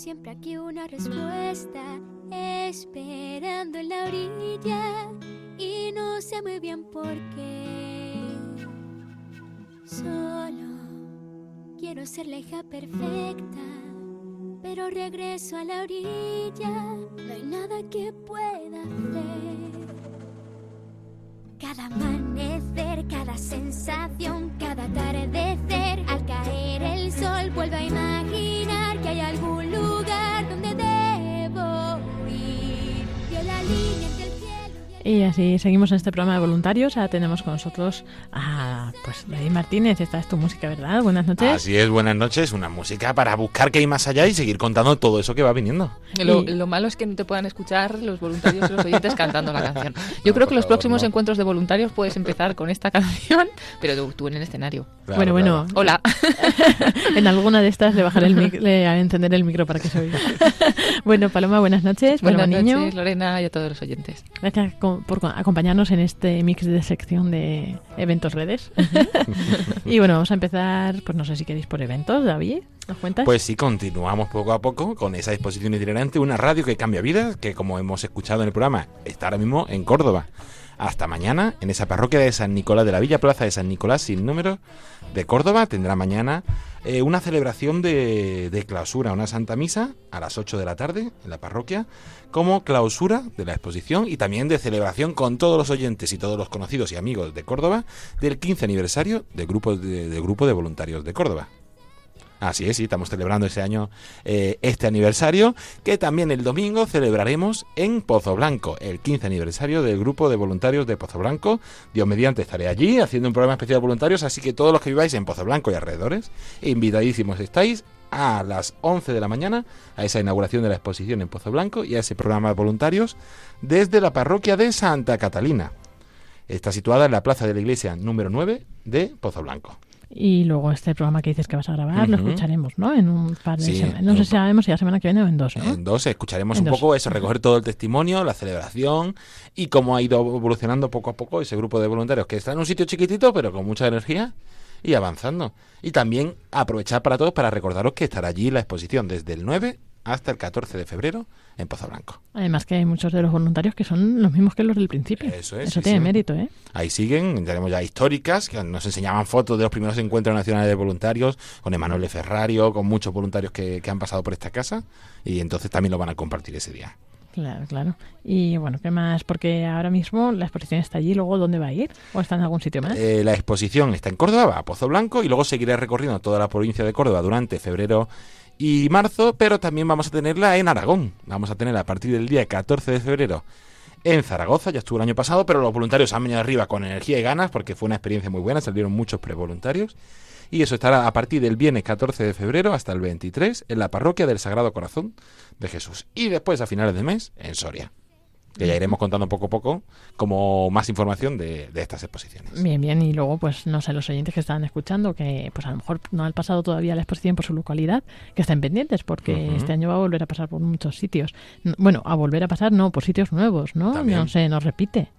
Siempre aquí una respuesta, esperando en la orilla y no sé muy bien por qué. Solo quiero ser la hija perfecta, pero regreso a la orilla, no hay nada que pueda hacer. Cada amanecer, cada sensación, cada atardecer, al caer el sol, vuelvo a imaginar que hay algún y así seguimos en este programa de voluntarios. Ahora tenemos con nosotros a pues David Martínez. Esta es tu música, ¿verdad? Buenas noches. Así es, buenas noches. Una música para buscar qué hay más allá y seguir contando todo eso que va viniendo. Lo, Y- lo malo es que no te puedan escuchar los voluntarios y los oyentes cantando la canción. Yo No, creo que los favor, próximos no. encuentros de voluntarios puedes empezar con esta canción, pero tú, tú en el escenario. Claro, bueno, bueno. claro. Hola. en alguna de estas le bajaré el mic- le encender el micro para que se oiga. bueno, Paloma, buenas noches. Buenas Paloma noches, Niño. Lorena y a todos los oyentes. Gracias por co- acompañarnos en este mix de sección de eventos redes. y bueno, vamos a empezar, pues no sé si queréis por eventos, David. ¿Nos cuentas? Pues sí, continuamos poco a poco con esa exposición itinerante, una radio que cambia vidas, que como hemos escuchado en el programa, está ahora mismo en Córdoba. Hasta mañana, en esa parroquia de San Nicolás, de la Villa Plaza de San Nicolás, sin número, de Córdoba, tendrá mañana eh, una celebración de, de clausura, una santa misa a las 8 de la tarde en la parroquia, como clausura de la exposición y también de celebración con todos los oyentes y todos los conocidos y amigos de Córdoba del 15 aniversario del grupo de, del grupo de voluntarios de Córdoba. Así es, sí, estamos celebrando ese año eh, este aniversario, que también el domingo celebraremos en Pozo Blanco, el 15 aniversario del grupo de voluntarios de Pozo Blanco. Dios mediante estaré allí haciendo un programa especial de voluntarios, así que todos los que viváis en Pozo Blanco y alrededores, invitadísimos estáis a las 11 de la mañana a esa inauguración de la exposición en Pozo Blanco y a ese programa de voluntarios desde la parroquia de Santa Catalina. Está situada en la plaza de la iglesia número 9 de Pozo Blanco. Y luego este programa que dices que vas a grabar lo escucharemos, ¿no? En un par de Sí, semanas. No sé si sabemos si la semana que viene o en dos, ¿no? En dos escucharemos En un dos. poco eso, recoger todo el testimonio, la celebración y cómo ha ido evolucionando poco a poco ese grupo de voluntarios que está en un sitio chiquitito pero con mucha energía y avanzando. Y también aprovechar para todos para recordaros que estará allí la exposición desde el 9 hasta el 14 de febrero en Pozo Blanco. Además que hay muchos de los voluntarios que son los mismos que los del principio. Eso es, Eso sí, tiene sí. mérito, ¿eh? Ahí siguen, tenemos ya históricas, que nos enseñaban fotos de los primeros encuentros nacionales de voluntarios, con Emanuele Ferrario, con muchos voluntarios que, que han pasado por esta casa, y entonces también lo van a compartir ese día. Claro, claro. Y bueno, ¿qué más? Porque ahora mismo la exposición está allí, luego ¿dónde va a ir? ¿O está en algún sitio más? Eh, la exposición está en Córdoba, a Pozo Blanco, y luego seguiré recorriendo toda la provincia de Córdoba durante febrero y marzo, pero también vamos a tenerla en Aragón. Vamos a tenerla a partir del día 14 de febrero en Zaragoza, ya estuvo el año pasado, pero los voluntarios han venido arriba con energía y ganas porque fue una experiencia muy buena, salieron muchos prevoluntarios. Y eso estará a partir del viernes 14 de febrero hasta el 23 en la parroquia del Sagrado Corazón de Jesús. Y después, a finales de mes, en Soria. Que ya iremos contando poco a poco como más información de, de estas exposiciones. Bien, bien. Y luego, pues no sé, los oyentes que estaban escuchando, que pues a lo mejor no han pasado todavía la exposición por su localidad, que estén pendientes, porque este año va a volver a pasar por muchos sitios. Bueno, a volver a pasar, no, por sitios nuevos, ¿no? También. No sé, nos repite.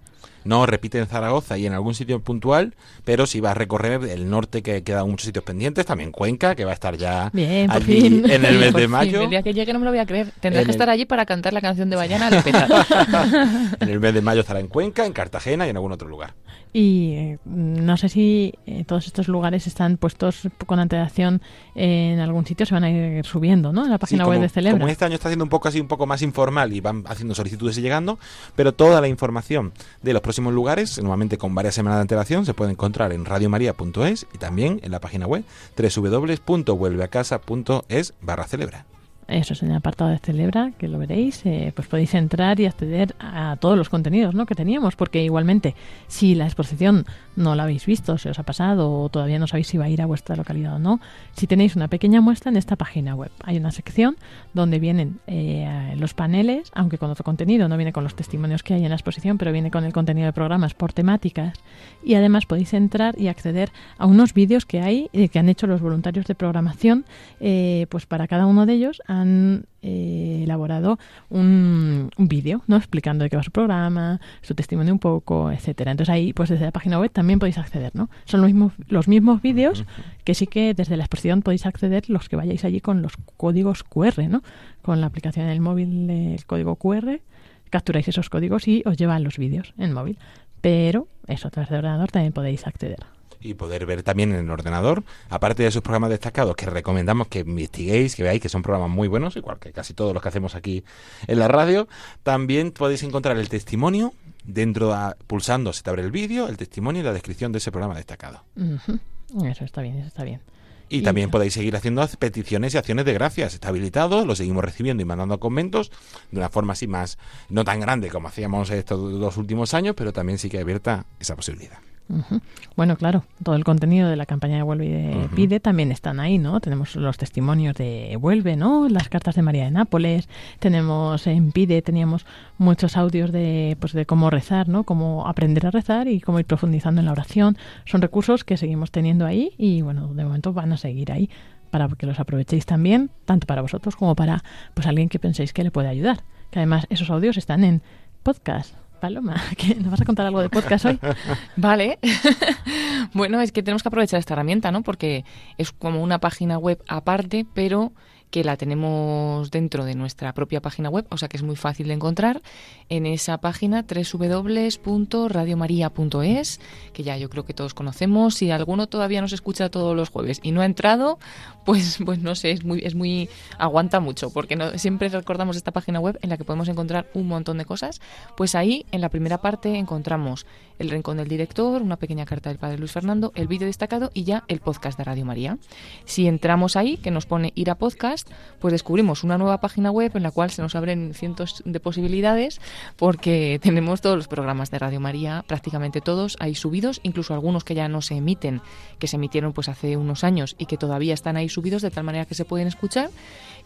No repite en Zaragoza y en algún sitio puntual, pero si va a recorrer el norte que quedan muchos sitios pendientes, también Cuenca, que va a estar ya Bien, allí fin. en el mes de fin, mayo. el día que llegue no me lo voy a creer. Tendrás En que el- estar allí para cantar la canción de Bayana al. En el mes de mayo estará en Cuenca, en Cartagena y en algún otro lugar. Y eh, no sé si eh, todos estos lugares están puestos con antelación en algún sitio, se van a ir subiendo, ¿no? En la página Sí, web de Celebra. como este año está siendo un poco así, un poco más informal y van haciendo solicitudes y llegando, pero toda la información de los próximos lugares, normalmente con varias semanas de antelación, se puede encontrar en radiomaria.es y también en la página web www.vuelveacasa.es barra celebra. Eso es en el apartado de Celebra, que lo veréis, eh, pues podéis entrar y acceder a todos los contenidos ¿no? que teníamos, porque igualmente, si la exposición no la habéis visto, se os ha pasado o todavía no sabéis si va a ir a vuestra localidad o no, si tenéis una pequeña muestra en esta página web, hay una sección donde vienen eh, los paneles, aunque con otro contenido, no viene con los testimonios que hay en la exposición, pero viene con el contenido de programas por temáticas, y además podéis entrar y acceder a unos vídeos que hay, eh, que han hecho los voluntarios de programación, pues para cada uno de ellos han eh, elaborado un, vídeo, ¿no? Explicando de qué va su programa, su testimonio un poco, etcétera. Entonces ahí, pues desde la página web también podéis acceder, ¿no? Son los mismos, los mismos vídeos que sí que desde la exposición podéis acceder los que vayáis allí con los códigos QR, ¿no? Con la aplicación en el móvil del código QR, capturáis esos códigos y os llevan los vídeos en móvil. Pero eso, a través del ordenador también podéis acceder y poder ver también en el ordenador, aparte de esos programas destacados que recomendamos que investiguéis, que veáis que son programas muy buenos, igual que casi todos los que hacemos aquí en la radio, también podéis encontrar el testimonio dentro, pulsando, se te abre el vídeo, el testimonio y la descripción de ese programa destacado. Eso está bien, eso está bien. Y, también podéis seguir haciendo peticiones y acciones de gracias. Está habilitado, lo seguimos recibiendo y mandando conventos de una forma así más, no tan grande como hacíamos estos dos últimos años, pero también sí que abierta esa posibilidad. Bueno, claro, todo el contenido de la campaña de Vuelve y de Pide también están ahí, ¿no? Tenemos los testimonios de Vuelve, ¿no? Las cartas de María de Nápoles, tenemos en Pide, teníamos muchos audios de, pues, de cómo rezar, ¿no? Cómo aprender a rezar y cómo ir profundizando en la oración. Son recursos que seguimos teniendo ahí y, bueno, de momento van a seguir ahí para que los aprovechéis también, tanto para vosotros como para pues alguien que penséis que le puede ayudar. Que además esos audios están en podcast Paloma, ¿nos vas a contar algo de podcast hoy? vale. bueno, es que tenemos que aprovechar esta herramienta, ¿no? Porque es como una página web aparte, pero que la tenemos dentro de nuestra propia página web, o sea que es muy fácil de encontrar en esa página www.radiomaria.es, que ya yo creo que todos conocemos. Si alguno todavía nos escucha todos los jueves y no ha entrado, pues, pues no sé, es muy, es muy, aguanta mucho, porque no, siempre recordamos esta página web en la que podemos encontrar un montón de cosas. Pues ahí, en la primera parte, encontramos el rincón del director, una pequeña carta del padre Luis Fernando, el vídeo destacado y ya el podcast de Radio María. Si entramos ahí, que nos pone ir a podcast, pues descubrimos una nueva página web en la cual se nos abren cientos de posibilidades porque tenemos todos los programas de Radio María, prácticamente todos ahí subidos, incluso algunos que ya no se emiten, que se emitieron pues hace unos años y que todavía están ahí subidos de tal manera que se pueden escuchar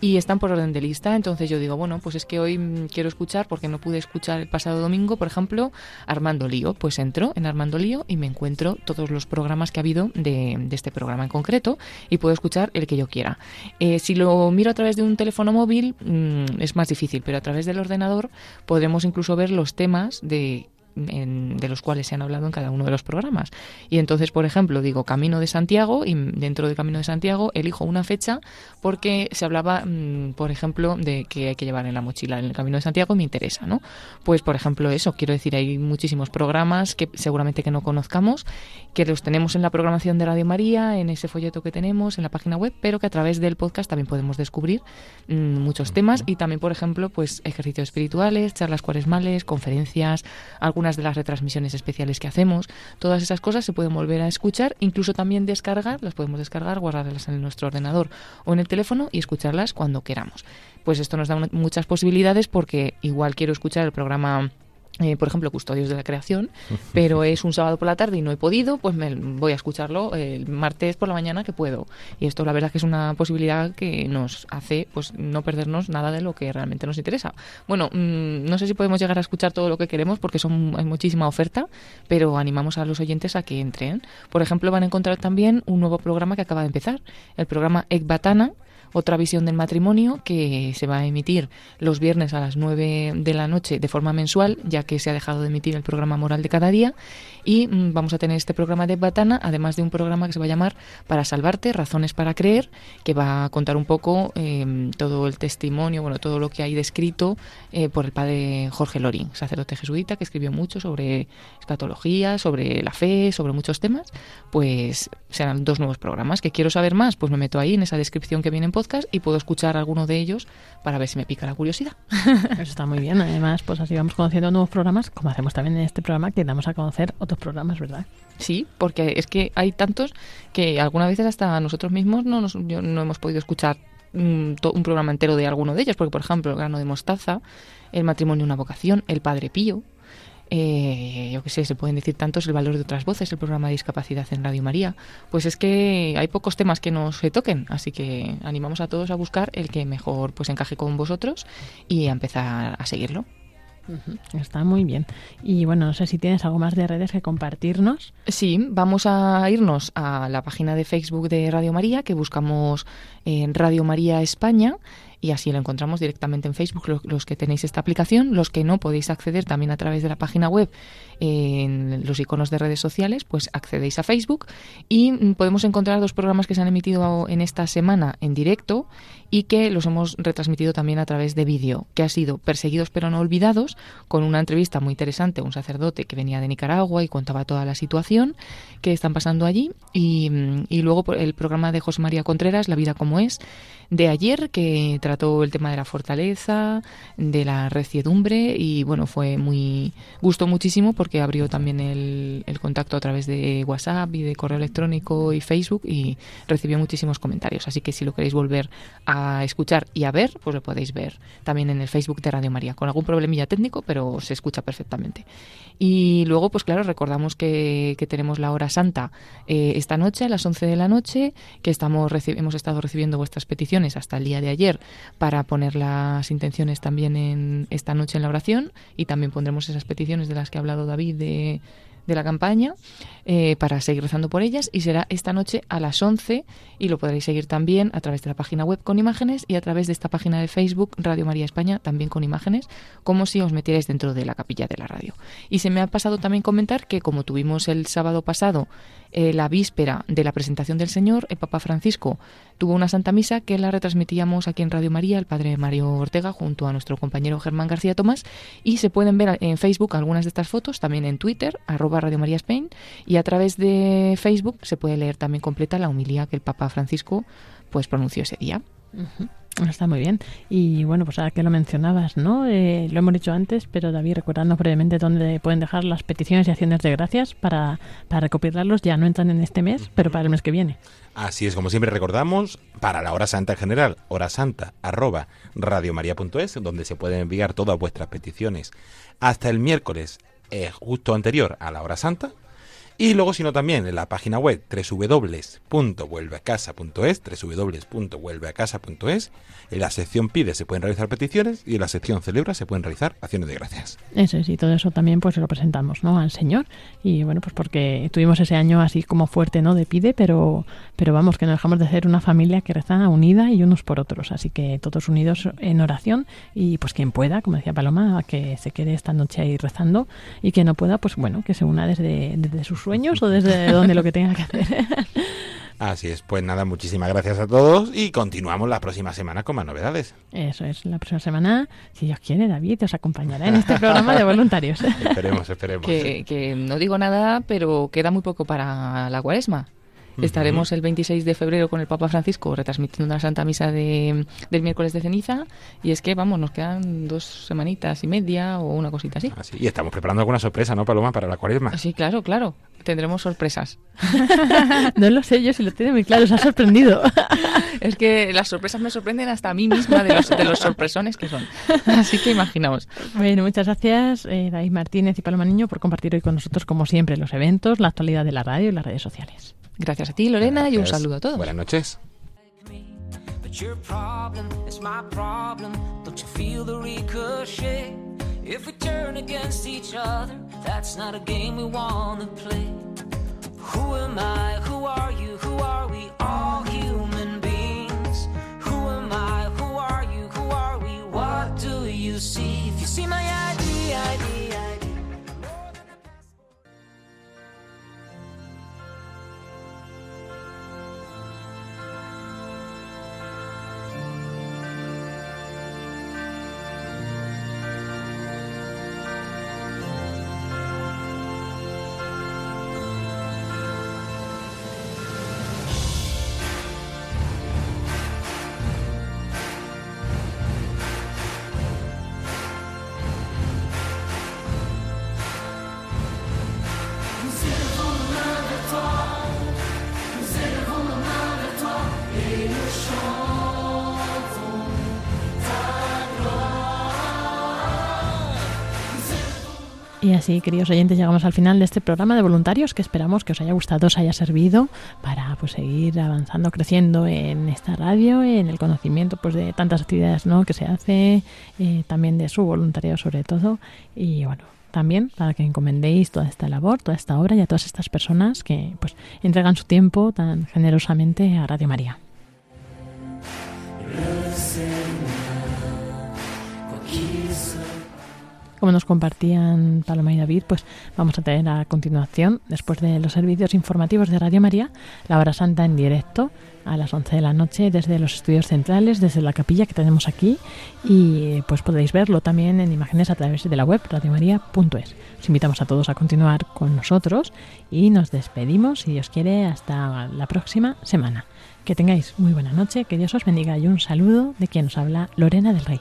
y están por orden de lista. Entonces yo digo, bueno, pues es que hoy mm, quiero escuchar porque no pude escuchar el pasado domingo, por ejemplo, Armando Lío. Pues en Armando Lío y me encuentro todos los programas que ha habido de, este programa en concreto y puedo escuchar el que yo quiera. Eh, si lo miro a través de un teléfono móvil mm, es más difícil, pero a través del ordenador podremos incluso ver los temas de de los cuales se han hablado en cada uno de los programas. Y entonces, por ejemplo, digo Camino de Santiago y dentro de Camino de Santiago elijo una fecha porque se hablaba, mm, por ejemplo, de que hay que llevar en la mochila en el Camino de Santiago y me interesa, ¿no? Pues, por ejemplo, eso, quiero decir, hay muchísimos programas que seguramente que no conozcamos, que los tenemos en la programación de Radio María, en ese folleto que tenemos, en la página web, pero que a través del podcast también podemos descubrir mm, muchos temas y también, por ejemplo, pues ejercicios espirituales, charlas cuaresmales, conferencias, algunas de las retransmisiones especiales que hacemos. Todas esas cosas se pueden volver a escuchar, incluso también descargar, las podemos descargar, guardarlas en nuestro ordenador o en el teléfono y escucharlas cuando queramos. Pues esto nos da muchas posibilidades porque igual quiero escuchar el programa eh, por ejemplo, Custodios de la Creación, pero es un sábado por la tarde y no he podido, pues me voy a escucharlo el martes por la mañana que puedo. Y esto la verdad que es una posibilidad que nos hace pues no perdernos nada de lo que realmente nos interesa. Bueno, mm, no sé si podemos llegar a escuchar todo lo que queremos porque son, hay muchísima oferta, pero animamos a los oyentes a que entren. Por ejemplo, van a encontrar también un nuevo programa que acaba de empezar, el programa Ekbatana, otra visión del matrimonio que se va a emitir los viernes a las 9 de la noche de forma mensual, ya que se ha dejado de emitir el programa Moral de cada día. Y mm, vamos a tener este programa de Batana, además de un programa que se va a llamar Para Salvarte, Razones para Creer, que va a contar un poco em, todo el testimonio, bueno, todo lo que hay descrito eh, por el padre Jorge Lorín, sacerdote jesuita, que escribió mucho sobre escatología, sobre la fe, sobre muchos temas. Pues serán dos nuevos programas. ¿Que quiero saber más? Pues me meto ahí en esa descripción que viene en podcast y puedo escuchar alguno de ellos para ver si me pica la curiosidad. Eso está muy bien. Además, pues así vamos conociendo nuevos programas, como hacemos también en este programa, que damos a conocer otros programas, ¿verdad? Sí, porque es que hay tantos que algunas veces hasta nosotros mismos no, nos, no hemos podido escuchar un, un programa entero de alguno de ellos, porque por ejemplo, el grano de mostaza, el matrimonio una vocación, el padre pío, eh, yo qué sé, se pueden decir tantos el valor de otras voces, el programa de discapacidad en Radio María. Pues es que hay pocos temas que no se toquen, así que animamos a todos a buscar el que mejor pues encaje con vosotros y a empezar a seguirlo. Está muy bien. Y bueno, no sé si tienes algo más de redes que compartirnos. Sí, vamos a irnos a la página de Facebook de Radio María, que buscamos en Radio María España y así lo encontramos directamente en Facebook los, que tenéis esta aplicación, los que no podéis acceder también a través de la página web en los iconos de redes sociales, pues accedéis a Facebook y mm, podemos encontrar dos programas que se han emitido en esta semana en directo y que los hemos retransmitido también a través de vídeo, que ha sido Perseguidos pero no olvidados, con una entrevista muy interesante un sacerdote que venía de Nicaragua y contaba toda la situación que están pasando allí. Y, mm, y luego el programa de José María Contreras, La vida como es, de ayer que trató el tema de la fortaleza, de la reciedumbre y bueno, fue muy gustó muchísimo porque abrió también el, contacto a través de WhatsApp y de correo electrónico y Facebook y recibió muchísimos comentarios. Así que si lo queréis volver a escuchar y a ver, pues lo podéis ver también en el Facebook de Radio María, con algún problemilla técnico, pero se escucha perfectamente. Y luego, pues claro, recordamos que, que tenemos la hora santa eh, esta noche a las 11 de la noche, que estamos hemos estado recibiendo vuestras peticiones hasta el día de ayer para poner las intenciones también en esta noche en la oración y también pondremos esas peticiones de las que ha hablado David de de la campaña eh, para seguir rezando por ellas y será esta noche a las 11 y lo podréis seguir también a través de la página web con imágenes y a través de esta página de Facebook Radio María España también con imágenes como si os metierais dentro de la capilla de la radio. Y se me ha pasado también comentar que como tuvimos el sábado pasado eh, la víspera de la presentación del Señor, el Papa Francisco tuvo una Santa Misa que la retransmitíamos aquí en Radio María, el Padre Mario Ortega, junto a nuestro compañero Germán García Tomás, y se pueden ver en Facebook algunas de estas fotos, también en Twitter, arroba Radio María Spain, y a través de Facebook se puede leer también completa la humilía que el Papa Francisco pues pronunció ese día. Está muy bien. Y bueno, pues ahora que lo mencionabas, ¿no? Eh, lo hemos dicho antes, pero David, recordando brevemente dónde pueden dejar las peticiones y acciones de gracias para, para recopilarlos. Ya no entran en este mes, pero para el mes que viene. Así es, como siempre recordamos, para la hora santa en general, hora santa arroba donde se pueden enviar todas vuestras peticiones hasta el miércoles eh, justo anterior a la hora santa, y luego, sino también en la página web www.vuelveacasa.es, www.vuelveacasa.es, en la sección pide se pueden realizar peticiones y en la sección celebra se pueden realizar acciones de gracias. Eso es, y todo eso también pues lo presentamos, ¿no? Al Señor. Y bueno, pues porque tuvimos ese año así como fuerte, ¿no? De pide, pero, pero vamos, que no dejamos de ser una familia que reza unida y unos por otros. Así que todos unidos en oración y pues quien pueda, como decía Paloma, que se quede esta noche ahí rezando y que no pueda, pues bueno, que se una desde, desde sus sueños o desde donde lo que tenga que hacer. Así es, pues nada, muchísimas gracias a todos y continuamos la próxima semana con más novedades. Eso es, la próxima semana, si Dios quiere, David os acompañará en este programa de voluntarios. esperemos, esperemos. Que, que no digo nada, pero queda muy poco para la cuaresma. Estaremos el 26 de febrero con el Papa Francisco retransmitiendo una Santa Misa de, del miércoles de ceniza y es que, vamos, nos quedan dos semanitas y media o una cosita así. así. Y estamos preparando alguna sorpresa, ¿no, Paloma, para la cuaresma? Sí, claro, claro. Tendremos sorpresas. no lo sé yo si lo tiene muy claro, se ha sorprendido. es que las sorpresas me sorprenden hasta a mí misma de los, de los sorpresones que son. Así que imaginaos. Bueno, muchas gracias, eh, David Martínez y Paloma Niño, por compartir hoy con nosotros, como siempre, los eventos, la actualidad de la radio y las redes sociales. Gracias a ti, Lorena, Gracias. y un saludo a todos. Buenas noches. But your problem is my problem. Don't you así, queridos oyentes, llegamos al final de este programa de voluntarios que esperamos que os haya gustado, os haya servido para pues seguir avanzando, creciendo en esta radio, en el conocimiento pues de tantas actividades ¿no? que se hace, eh, también de su voluntariado sobre todo. Y bueno, también para que encomendéis toda esta labor, toda esta obra y a todas estas personas que pues entregan su tiempo tan generosamente a Radio María. Como nos compartían Paloma y David, pues vamos a tener a continuación, después de los servicios informativos de Radio María, la hora santa en directo a las 11 de la noche desde los estudios centrales, desde la capilla que tenemos aquí y pues podéis verlo también en imágenes a través de la web radiomaria.es. Os invitamos a todos a continuar con nosotros y nos despedimos, si Dios quiere, hasta la próxima semana. Que tengáis muy buena noche, que Dios os bendiga y un saludo de quien nos habla Lorena del Rey.